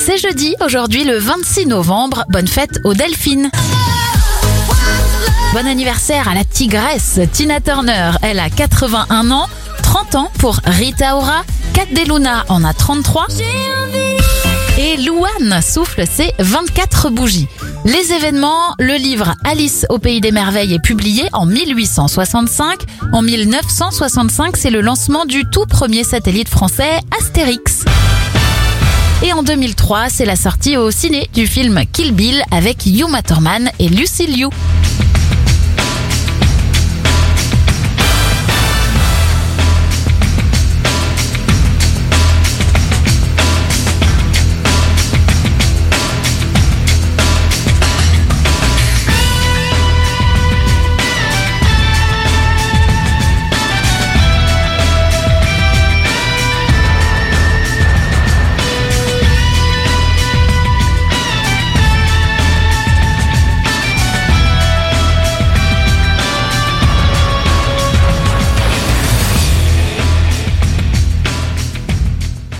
C'est jeudi, aujourd'hui le 26 novembre. Bonne fête aux Delphines. Bon anniversaire à la tigresse Tina Turner. Elle a 81 ans. 30 ans pour Rita Ora. Kat Deluna en a 33. Et Louane souffle ses 24 bougies. Les événements, le livre Alice au pays des merveilles est publié en 1865. En 1965, c'est le lancement du tout premier satellite français Astérix. Et en 2003, c'est la sortie au ciné du film Kill Bill avec Hugh Thurman et Lucy Liu.